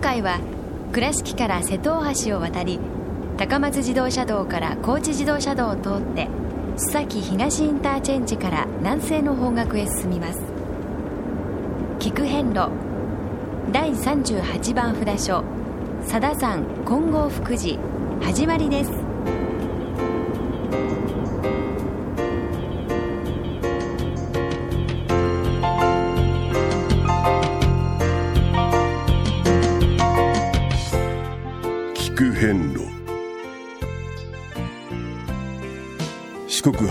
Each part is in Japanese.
回は倉敷から瀬戸大橋を渡り高松自動車道から高知自動車道を通って須崎東インターチェンジから南西の方角へ進みます。菊遍路第38番札所佐田山金剛福寺始まりです。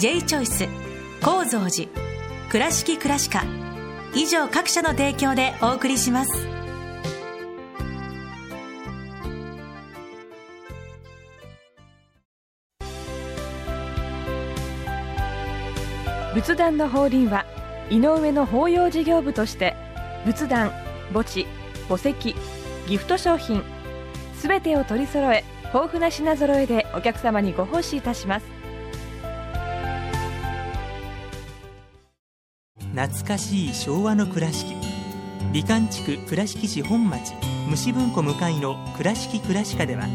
J チョイス構造寺倉敷倉歯科以上各社の提供でお送りします。仏壇の法輪は井上の法要事業部として仏壇墓地墓石ギフト商品すべてを取り揃え豊富な品揃えでお客様にご奉仕いたします。懐かしい昭和の倉敷。美観地区倉敷市本町虫文庫向かいの「倉敷倉歯科」では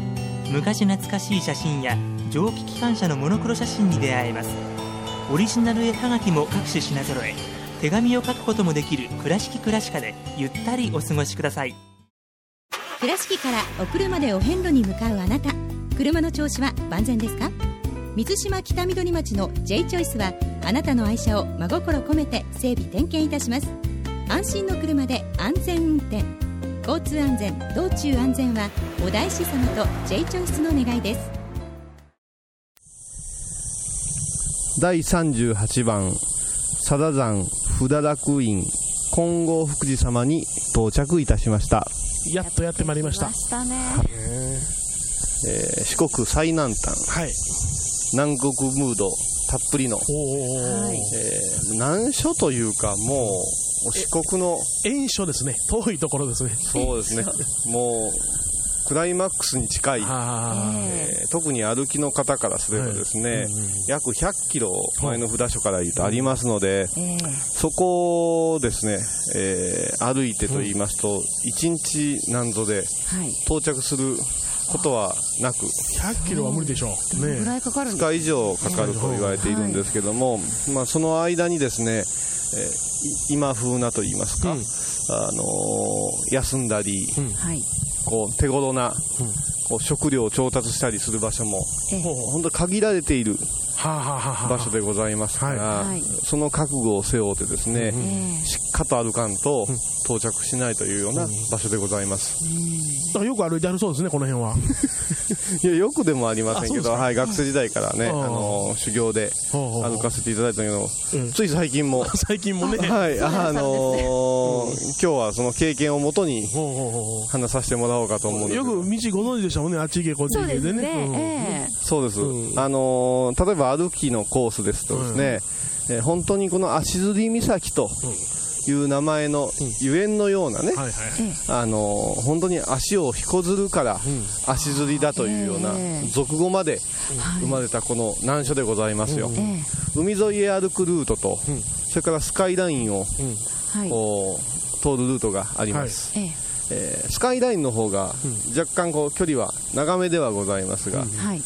昔懐かしい写真や蒸気機関車のモノクロ写真に出会えます。オリジナル絵はがきも各種品揃え手紙を書くこともできる「倉敷倉歯科」でゆったりお過ごしください。倉敷からお車でお遍路に向かうあなた車の調子は万全ですか？水島北緑町の J チョイスはあなたの愛車を真心込めて整備点検いたします。安心の車で安全運転。交通安全道中安全はお大師様と J チョイスの願いです。第38番佐田山不堕落院。金剛福寺様に到着いたしました、やっとやってまいりました。したねえー四国最南端。はい。南国ムードたっぷりの、えー難所というかもう四国の。遠所ですね。遠いところですね。そうですね。もうクライマックスに近い、あえー特に歩きの方からすればですね、約100キロ前の札所から言うとありますので、そこをですね、えー歩いてと言いますと、1日何度で到着することはなく、あ、100キロは無理でしょう。ねぐらいかかるん2です日以上かかると言われているんですけども、まあ、その間にですね、え今風なと言いますか、うん。あのー休んだり、はいこう手頃な、こう食料を調達したりする場所も、ええ。本当限られている場所でございますから、その覚悟を背負ってですね、えしっかと歩かんと到着しないというような場所でございます。だからよく歩いてあるそうですね、この辺は。いや、よくでもありませんけど、はい、学生時代からね、あうんの、修行で歩かせていただいたけど、うん。つい最近も、最近もね。はい、あのー今日はその経験をもとに話させてもらおうかと思うよく道ご存知でしたもんね、あっち行け、こっち行けでね。そうです、うん。あのー例えば歩きのコースですとですね、えー本当にこの足摺岬という名前のゆえんのようなね、はいはい。あのー本当に足を引こずるから足摺りだというような俗語まで生まれたこの難所でございますよ、え海沿いへ歩くルートと、それからスカイラインをう通るルートがあります、ええースカイラインの方が若干こう距離は長めではございますが、はい。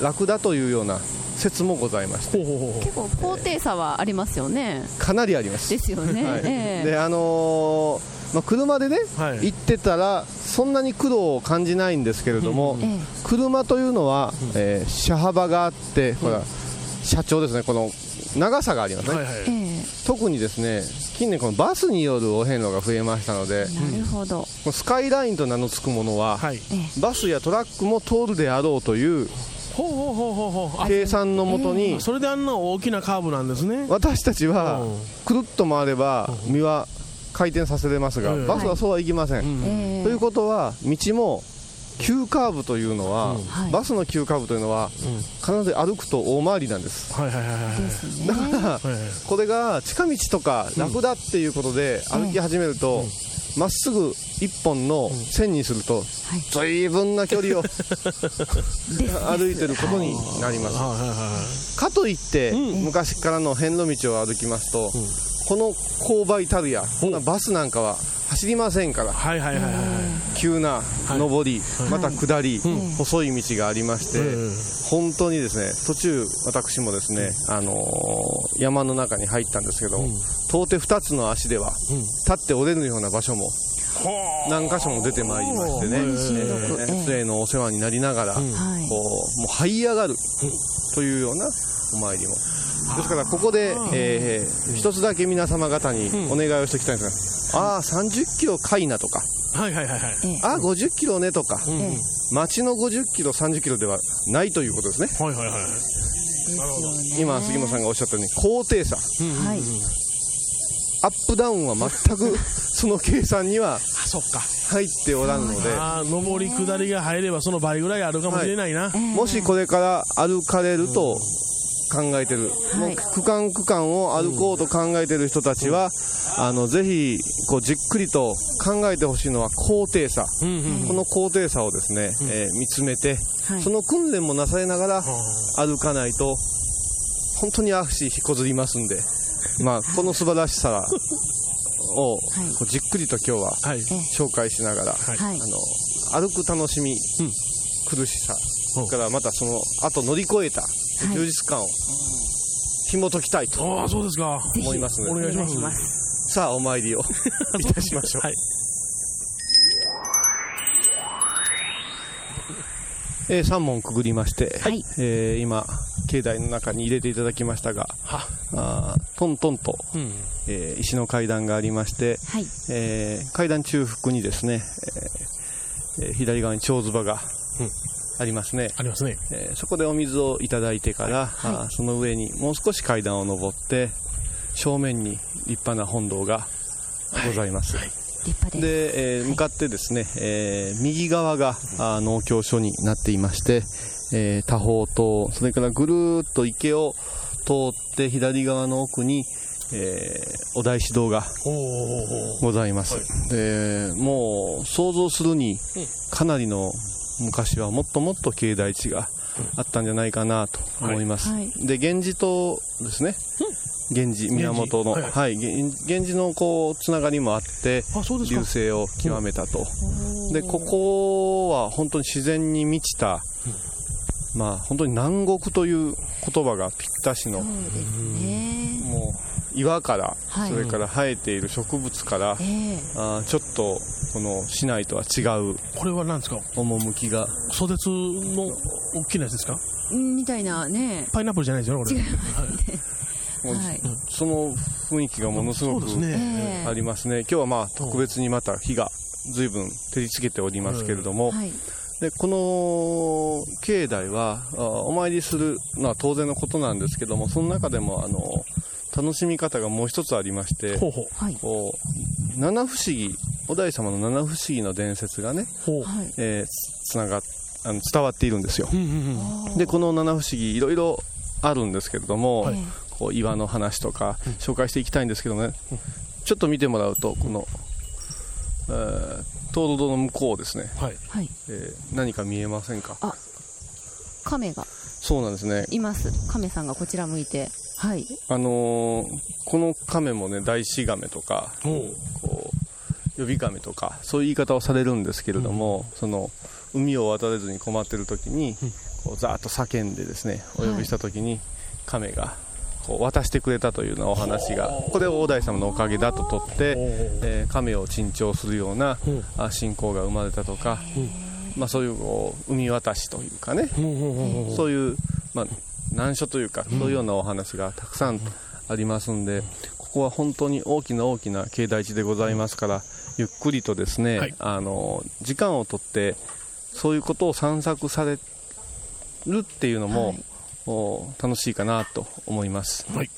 楽だというような説もございまして。結構高低差はありますよね。かなりあります。ですよね。はい。ええ。であのーまあ、車でね、はい。行ってたらそんなに苦労を感じないんですけれども、ええ。車というのは、えー車幅があって、ほら車長ですねこの長さがありますね、はいはい。ええ。特にですね近年このバスによるお遍路が増えましたのでなるほど。このスカイラインと名の付くものは、はい。バスやトラックも通るであろうというほうほうほうほう。ほう。あ計算のもとに、それであんな大きなカーブなんですね。私たちはうん。くるっと回れば身は回転させれますが、うん。バスはそうはいきません、ええ。ということは道も急カーブというのは、はい。バスの急カーブというのは、必ず歩くと大回りなんです。はいはいはいはい。だからはいはいこれが近道とか楽だっていうことで歩き始めると、まっすぐ一本の線にすると、随分な距離を 歩いてることになります。はいはいはいかといって、昔からの遍路道を歩きますと、この勾配たるや、そんなバスなんかは走りませんから、はいはいはいはい。はい。急な上り、また下り、細い道がありまして、本当にですね途中、私もですね、あのー山の中に入ったんですけど、到底2つの足では、立って折れるような場所も何箇所も出てまいりましてね、えー杖のお世話になりながら、こうもう這い上がるというようなお参りも。です。からここで、えー一つだけ皆様方にお願いをしておきたいんですが、ああ、30キロかいなとか、はいはいはいはい。ああ、50キロねとか、町の50キロ、30キロではないということですね。はいはいはい。今、杉本さんがおっしゃったように、高低差、はい。アップダウンは全く その計算にはあそっか。入っておらんので、上り下りが入ればその倍ぐらいあるかもしれないな、もしこれから歩かれると考えてる、もう区間区間を歩こうと考えてる人たちは、あのぜひこうじっくりと考えてほしいのは高低差、この高低差をですね、えー見つめて、はい。その訓練もなされながら歩かないと、本当に足引こずりますんで、まあ、この素晴らしさを、こうじっくりと今日ははい。紹介しながら、はい。あの歩く楽しみ、苦しさ、それからまたその後乗り越えた充実感を。紐解きたいと。ああそうですか。思います。ので、お願いします。さあお参りを。いたしましょう。はい。えー、3問くぐりまして、はい。えー今、境内の中に入れていただきましたが、は。あートントンと、うん。えー石の階段がありまして、はい。えー階段中腹にですね、えーえー左側に蝶唾がうんありますね、ありますね。えーそこでお水をいただいてから、あーその上にもう少し階段を上って正面に立派な本堂がございます、立派でえー向かってですね、えー右側があー農協所になっていまして、えー多宝塔それからぐるーっと池を通って左側の奥に、えーお大師堂がございます、でもう想像するにかなりの昔はもっともっと境内地があったんじゃないかなと思います、はい。で源氏とですね。源氏源の、はいはい、源源氏のこうつながりもあって流星を極めたと、でここは本当に自然に満ちた、まあ本当に南国という言葉がぴったしの、ね。もう岩から、はい。それから生えている植物から、ええ。あーちょっとこの市内とは違うこれは何ですか？趣が。袖津の大きなやつですか？うんみたいなね。パイナップルじゃないですよねこれ。違いもうはい。その雰囲気がものすごくありますね。今日はまあ特別にまた火が随分照りつけておりますけれども、はい。でこの境内はあお参りするのは当然のことなんですけどもその中でもあの楽しみ方がもう一つありまして。ほうほう。はい。こう七不思議お大師様の七不思議の伝説がね、はい。えーつつながっあの伝わっているんですよ。うんうんうん。でこの七不思議いろいろあるんですけれども、はい。こう岩の話とか紹介していきたいんですけどね、ちょっと見てもらうとこの、えー東堂の向こうですね、はい。はい。えー何か見えませんか？亀が。そうなんですね。います。亀さんがこちら向いて。はい。あのーこの亀もね大師亀とかこう呼び亀とかそういう言い方をされるんですけれども、その海を渡れずに困ってる時に、こうざーっと叫んでですねお呼びした時に、亀がこう渡してくれたというようなお話がこれを大大様のおかげだと取って、えー亀を珍重するようなうん。あ信仰が生まれたとか、まあ、そういうこう海渡しというかね、そういう、まあ、難所というか、そういうようなお話がたくさんありますんで、ここは本当に大きな大きな境内地でございますから、ゆっくりとですね、はい。あの時間をとって、そういうことを散策されるっていうのも、はい。お楽しいかなと思います。はい。はい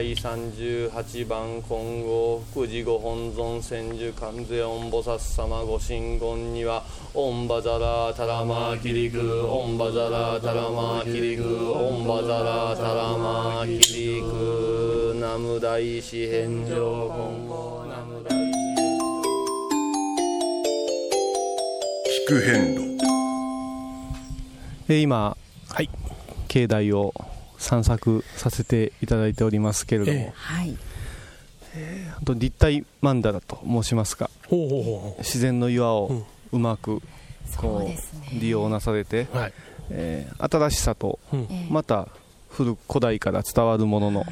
第38番金剛福寺御本尊千手観世音菩薩様ご神言にはオンバザラタラマキリクオンバザラタラマキリクオンバザラタラマキリクナム大師返上今後ナム大師聞く遍路えー今、境内を散策させていただいておりますけれども、はい。本当に立体曼荼羅と申しますか。ほうほうほ自然の岩をうまくこそうね。う利用なされて、うはい。えー新しさとうん。ええ。また古古代から伝わるものの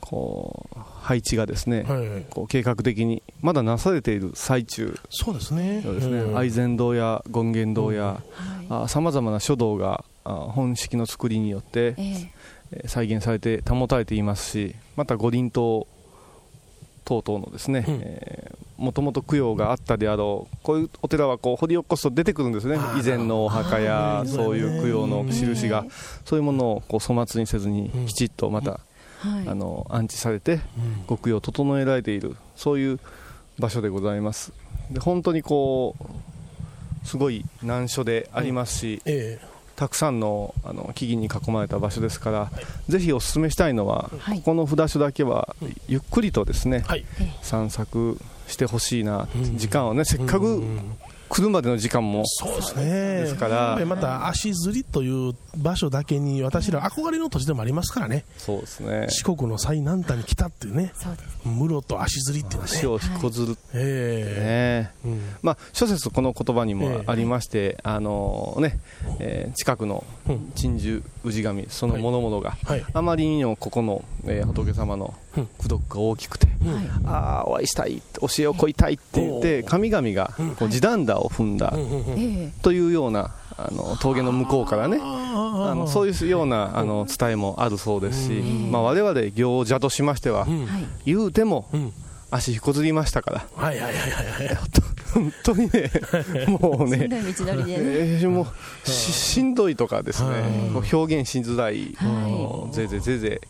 こう配置がですね、はいはい。こう計画的にまだなされている最中。そうですね。そうですね、うん。愛禅堂や権現堂やはい。さまざまな書道があ本式の作りによって、ええ。えー再現されて保たれていますしまた五輪塔等々のですねうん。もともと供養があったであろうこういうお寺はこう掘り起こすと出てくるんですね。以前のお墓やそういう供養の印が。ええそういうものをこう粗末にせずにうん。きちっとまたはい。あの安置されてうん。ご供養を整えられているそういう場所でございます。で本当にこうすごい難所でありますし、えたくさんのあの木々に囲まれた場所ですから、ぜひお勧めしたいのは、はい。ここの札所だけはゆっくりとですね、えはい。散策してほしいな、うん。時間をねせっかくうん来るまでの時間も、そうですね。ですから。また足摺りという場所だけに私ら憧れの土地でもありますからね。そうですね。四国の最南端に来たっていうね。そうです。室と足摺りっていうのはね。足を引っこずる、えね。えうん。まあ、諸説この言葉にえもえありまして、あのねえー近くのうん。鎮守氏神その諸々が、はい。あまりにもここの、えー仏様のうん。功徳が大きくて、はい。ああお会いしたい教えを乞いたいって言って神々がこう地を踏んだというようなあの峠の向こうからねあのそういうようなあの伝えもあるそうですし、まあ、我々行者としましては。言うてもうん。足引こずりましたから。はいはいはいはいはい。本当にね もうねしんどい道のりでね。えーもうししんどいとかですね、う表現しづらい、はい。ぜいぜいぜいぜ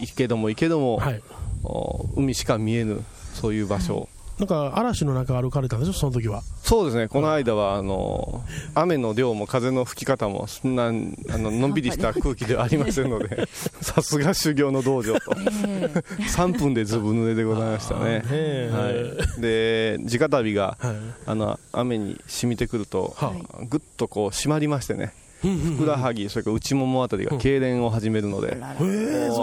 い、けども行けども、はい。お海しか見えぬそういう場所、なんか嵐の中歩かれたんでしょ？その時は。そうですね。この間はあの雨の量も風の吹き方もそんなあののんびりした 空気ではありませんので さすが修行の道場と。え え。3分でずぶ濡れでございましたね。え。はい、で直旅がはい。あの雨に染みてくるとはぐっとこう締まりましてねふくらはぎそれから内ももあたりが痙攣を始めるので、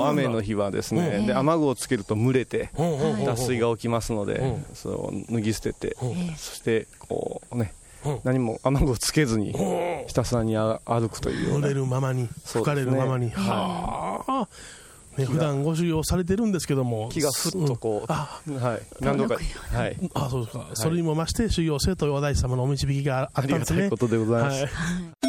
雨の日はですね、で雨具をつけると蒸れて脱水が起きますので、うん。それを脱ぎ捨てて、えそしてこうね、うん。何も雨具をつけずにうん。ひたすらにあ歩くというようれるままに吹かれるままに。はあ。ね普段ご修行されてるんですけども。気がふっとこう、あ。はい、何度か、はい、あそうですか、それにも増して修行せというお大師様のお導きがああったんですね。りがたいことでございます。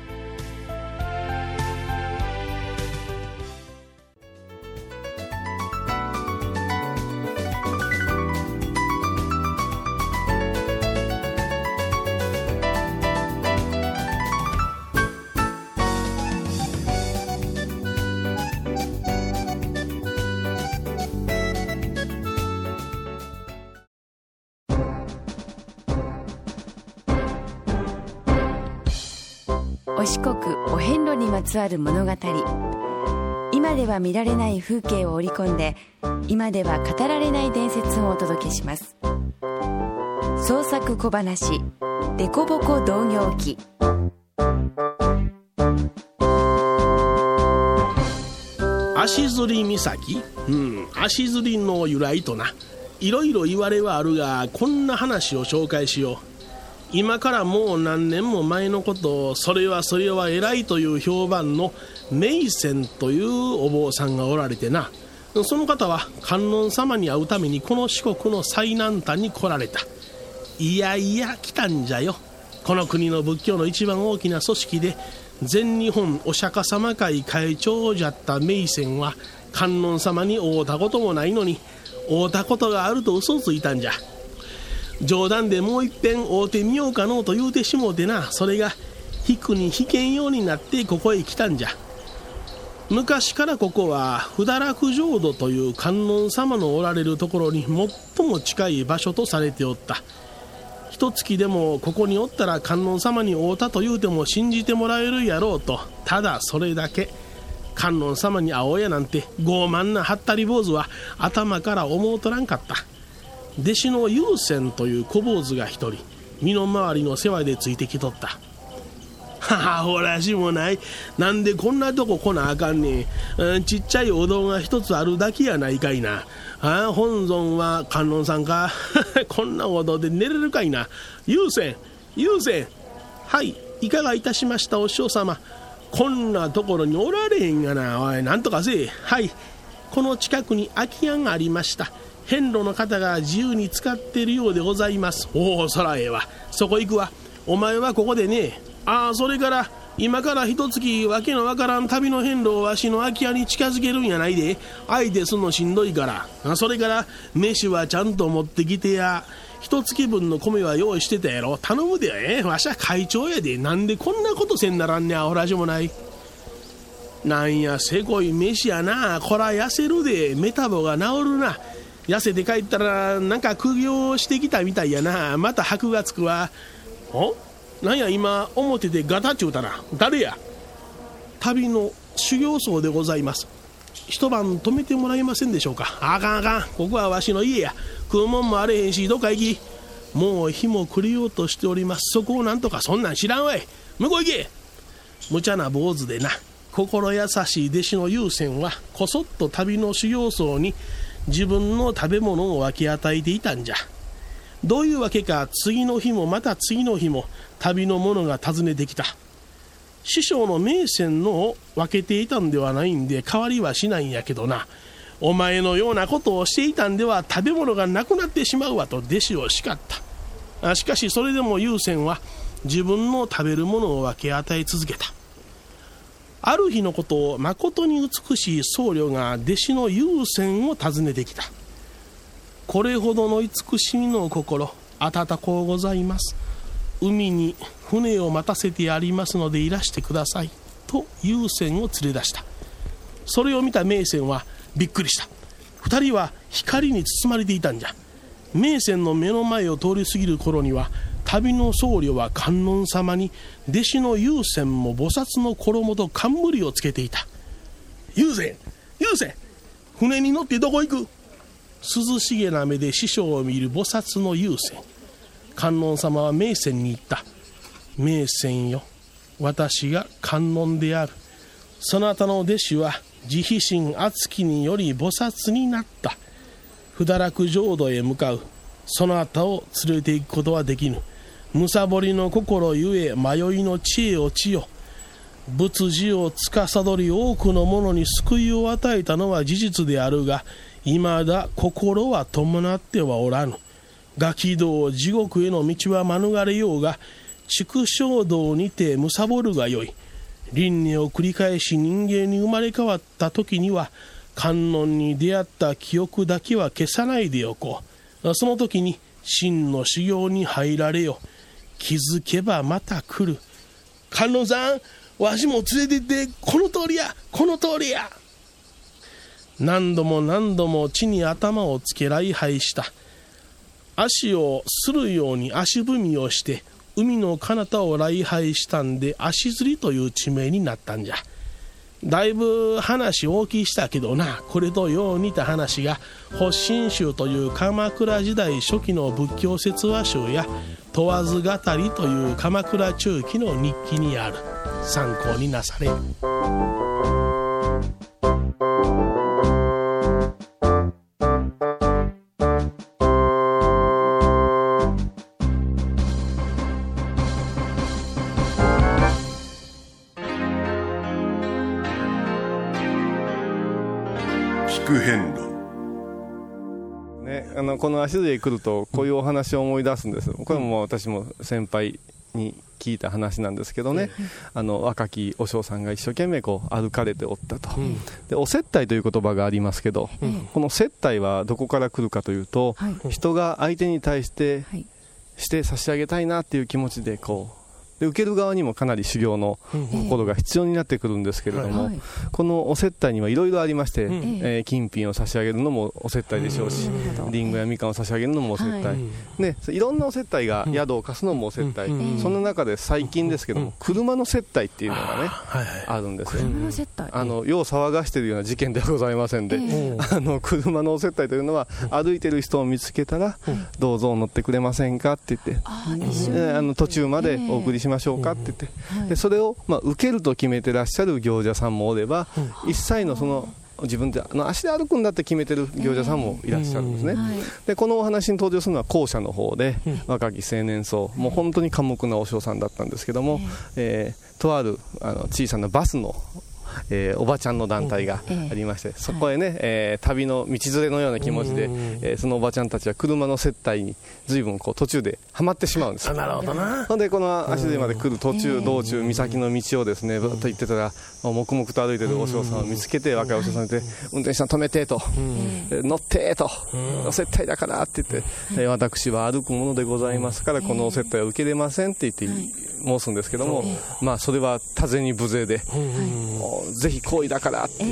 つわる物語。今では見られない風景を織り込んで今では語られない伝説をお届けします。創作小話「デコボコ同業記」足摺岬？うん足摺の由来とな。いろいろ言われはあるがこんな話を紹介しよう。今からもう何年も前のことそれはそれは偉いという評判の名泉というお坊さんがおられてな。その方は観音様に会うためにこの四国の最南端に来られた。いやいや来たんじゃよ。この国の仏教の一番大きな組織で全日本お釈迦様会会長じゃった名泉は観音様に会うたこともないのに会うたことがあると嘘をついたんじゃ。冗談でもういっぺん会うてみようかのうと言うてしもうてな。それが引くに引けんようになってここへ来たんじゃ。昔からここは不堕落浄土という観音様のおられるところに最も近い場所とされておった。一月でもここにおったら観音様に会うたと言うても信じてもらえるやろうと。ただそれだけ観音様に会おうやなんて傲慢なはったり坊主は頭から思うとらんかった。弟子の優先という小坊主が一人身の回りの世話でついてきとった はあ、ほらしもない。なんでこんなとこ来なあかんねん。うん、ちっちゃいお堂が一つあるだけやないかいな。あ、本尊は観音さんか。こんなお堂で寝れるかいな。優先、優先。はい、いかがいたしましたお師匠様。こんなところにおられへんがな。おい、なんとかせえ。はい、この近くに空き家がありました。遍路の方が自由に使っているようでございます。おお、そらええわ。そこ行くわ。お前はここでね、ああそれから今から一月わけのわからん旅の遍路をわしの空き家に近づけるんやないで。相手すんのしんどいから。それから飯はちゃんと持ってきてや。一月分の米は用意してたやろ。頼むでえわしは会長やで。なんでこんなことせんならんねやほらしもない。なんやせこい飯やな。こら痩せるで。メタボが治るな。痩せて帰ったらなんか苦行してきたみたいやな。また箔がつくわ。おなんや今表でガタっちゅうたな。誰や？旅の修行僧でございます。一晩泊めてもらえませんでしょうか。あかんあかん。ここはわしの家や。食うもんもあれへんしどっか行き。もう日も暮れようとしております。そこをなんとかそんなん知らんわい。向こう行け。無茶な坊主でな。心優しい弟子の優先はこそっと旅の修行僧に自分の食べ物を分け与えていたんじゃ。どういうわけか次の日もまた次の日も旅の者が訪ねてきた。師匠の名泉のを分けていたんではないんで代わりはしないんやけどな。お前のようなことをしていたんでは食べ物がなくなってしまうわと弟子を叱った。しかしそれでも優先は自分の食べるものを分け与え続けた。ある日のことをまことに美しい僧侶が弟子の優先を訪ねてきた。これほどの慈しみの心温こうございます。海に船を待たせてやりますのでいらしてください。と優先を連れ出した。それを見た名泉はびっくりした。2人は光に包まれていたんじゃ。名泉の目の前を通り過ぎる頃には旅の僧侶は観音様に弟子の優先も菩薩の衣と冠をつけていた。優先優先船に乗ってどこ行く？涼しげな目で師匠を見る菩薩の優先観音様は名泉に言った。名泉よ私が観音である。そなたの弟子は慈悲心厚きにより菩薩になった。不堕落浄土へ向かう。そなたを連れて行くことはできぬ。むさぼりの心ゆえ迷いの知恵を知よ。仏事を司り多くの者に救いを与えたのは事実であるが未だ心は伴ってはおらぬ。ガキ道地獄への道は免れようが畜生道にて貪るがよい。輪廻を繰り返し人間に生まれ変わった時には観音に出会った記憶だけは消さないでおこう。その時に真の修行に入られよ。気づけばまた来る。観音さんわしも連れてってこの通りやこの通りや。何度も何度も地に頭をつけ礼拝した。足をするように足踏みをして海の彼方を礼拝したんで足釣りという地名になったんじゃ。だいぶ話大きいしたけどなこれとよう似た話が発信集という鎌倉時代初期の仏教説話集や問わず語りという鎌倉中期の日記にある。参考になされ。く遍路。ね、あのこの足で来るとこういうお話を思い出すんです。これも私も先輩に聞いた話なんですけどね、あの若き和尚さんが一生懸命こう歩かれておったと、でお接待という言葉がありますけど、この接待はどこから来るかというと、人が相手に対してして差し上げたいなっていう気持ちでこうで受ける側にもかなり修行の心が必要になってくるんですけれども、はいこのお接待にはいろいろありまして、えー金品を差し上げるのもお接待でしょうし、りんごやみかんを差し上げるのもお接待、はい。ね、いろんなお接待が宿を貸すのもお接待、その中で最近ですけども、車の接待っていうのがね、あるんですよ。車の接待？あの世を騒がしているような事件ではございませんで、えあの車のお接待というのは、歩いてる人を見つけたら、どうぞ乗ってくれませんかって言って、あの途中までお送りしましょうかって言って、でそれを、まあ、受けると決めてらっしゃる行者さんもおれば、一切のその自分であの足で歩くんだって決めてる行者さんもいらっしゃるんですね。はい。でこのお話に登場するのは後者の方で、若き青年層。もう本当に寡黙なお嬢さんだったんですけども、えーとあるあの小さなバスの、えーおばちゃんの団体がありまして、そこへね、えー旅の道連れのような気持ちで、えーそのおばちゃんたちは車の接待に随分こう途中ではまってしまうんです。よなるほどな。ほんでこの足でまで来る途中、道中岬の道をですねぶっと行ってたら黙々と歩いてるお嬢さんを見つけて若いお嬢さんで運転手さん止めてと、えー乗ってと、お接待だからって言って、えー私は歩くものでございますからこのお接待は受けれませんって言って申すんですけども、まあそれは多勢に無勢で、ぜひ行為だからって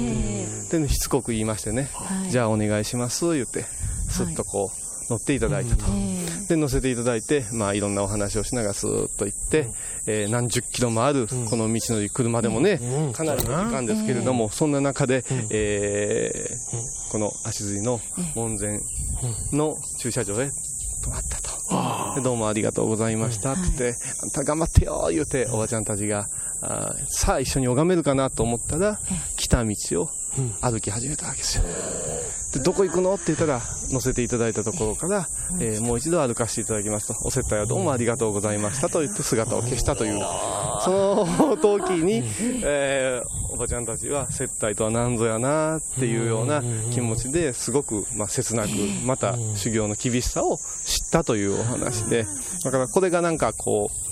でねしつこく言いましてね、じゃあお願いします言ってすっとこう乗っていただいたと。で乗せていただいて、まあ、いろんなお話をしながらスーッと行って、えー何十キロもあるこの道のり車でもね、かなりの時間ですけれども、そんな中で、えーこの足摺の門前の駐車場へ止まったと。でどうもありがとうございました。って言って、あんた頑張ってよ言うて、おばちゃんたちが、あーさあ一緒に拝めるかなと思ったら、来た道を歩き始めたわけですよ。でどこ行くの？って言ったら乗せていただいたところから、えーもう一度歩かせていただきますとお接待はどうもありがとうございましたと言って姿を消したというその時に、えーおばちゃんたちは接待とは何ぞやなっていうような気持ちですごく、まあ、切なくまた修行の厳しさを知ったというお話でだからこれがなんかこう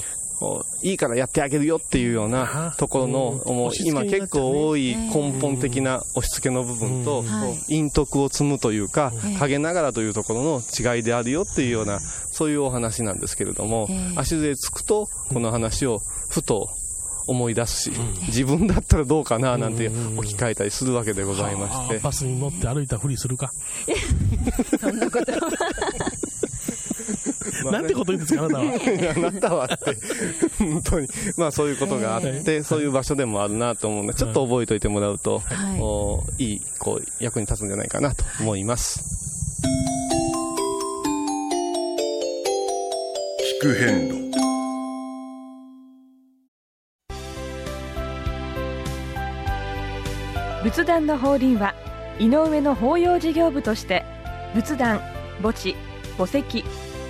いいからやってあげるよっていうようなところの、もう今結構多い根本的な押し付けの部分と、こう陰徳を積むというか、陰ながらというところの違いであるよっていうような、そういうお話なんですけれども、足でつくと、この話をふと思い出すし、自分だったらどうかななんて置き換えたりするわけでございまして。バスに乗って歩いたふりするか。そんなこと なんてこと言うんですかあなたは。あなたはって、本当に、まあそういうことがあって、そういう場所でもあるなと思うので、ちょっと覚えておいてもらうと、はい。おいい、こう、役に立つんじゃないかなと思います。聞く遍路。仏壇の法輪は井上の法要事業部として仏壇墓地墓石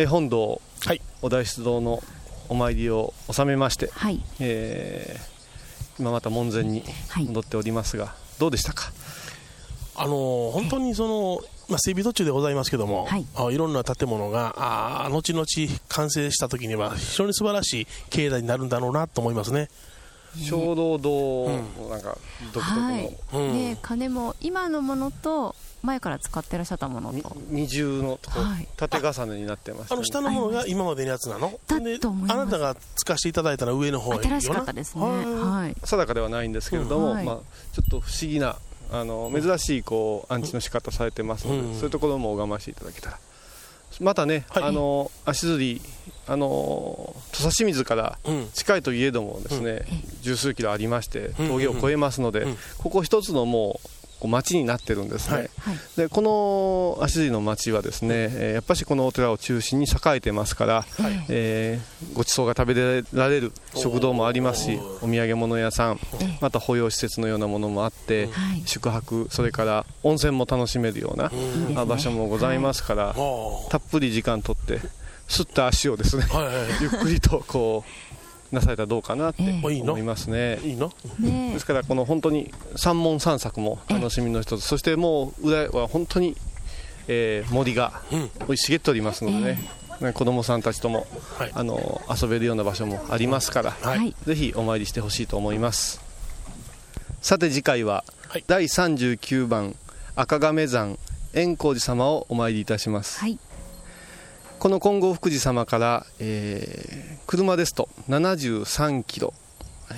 え本堂、お大師堂のお参りを収めまして、はい。えー今また門前に戻っておりますが、どうでしたか？あの本当にその、まあ、整備途中でございますけども、はい。い、あいろんな建物があー後々完成した時には非常に素晴らしい境内になるんだろうなと思いますね。小道堂のなんか独特の、はい、で鐘も今のものと前から使ってらっしゃったものと。二重のとこ、はい。縦重ねになってました、あの下のものが今までのやつなの？だでと思います。あなたが使わせていただいたのは上の方よな新しかったです。ねはい。定かではないんですけれども、うん。はい。まあ、ちょっと不思議なあの珍しいこうアンチの仕方されてますので、うん。そういうところも拝ましていただけたら。またね、あの足釣りあの土佐清水から近いといえどもですね、十数キロありまして峠を越えますので、ここ一つのもうこう町になってるんですね、でこの足釣りの町はですね、えーやっぱしこのお寺を中心に栄えてますから、えーごちそうが食べられる食堂もありますしお土産物屋さんまた保養施設のようなものもあって、宿泊それから温泉も楽しめるような、あ場所もございますから、たっぷり時間とってすった足をですね、ゆっくりとこうなされたらどうかなって思いますね。いいの？ねですからこの本当に三門三作も楽しみの一つ、そしてもう裏は本当に、えー森が生い茂っておりますのでね、ね子供さんたちとも、あの遊べるような場所もありますから、はい。ぜひお参りしてほしいと思います。さて次回は、第39番赤亀山円光寺様をお参りいたします、この金剛福寺様から、えー車ですと73キロ、え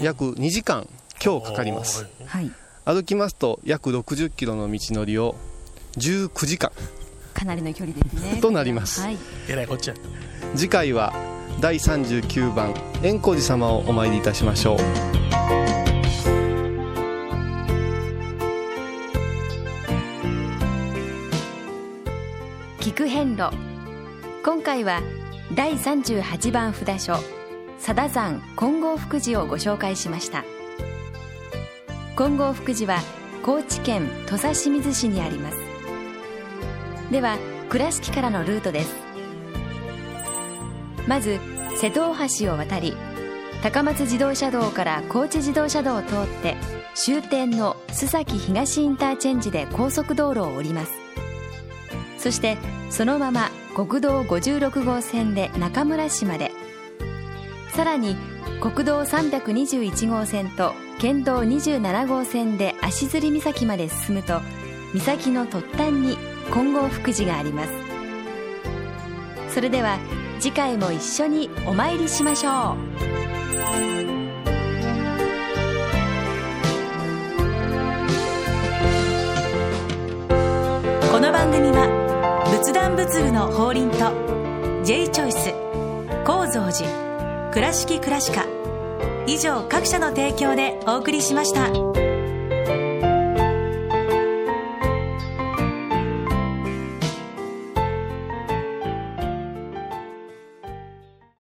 ー約2時間今日かかります、はい。歩きますと約60キロの道のりを19時間かなりの距離ですね。となります。はい。えらいこっちゃ。次回は第39番円光寺様をお参りいたしましょう。聞く遍路今回は第38番札所佐田山金剛福寺をご紹介しました。金剛福寺は高知県土佐清水市にあります。では倉敷からのルートです。まず瀬戸大橋を渡り高松自動車道から高知自動車道を通って終点の須崎東インターチェンジで高速道路を降ります。そしてそのまま国道56号線で中村市まで。さらに国道321号線と県道27号線で足摺岬まで進むと岬の突端に金剛福寺があります。それでは次回も一緒にお参りしましょう。この番組は仏壇仏具の法輪と J チョイス構造寺倉敷倉歯科以上各社の提供でお送りしました。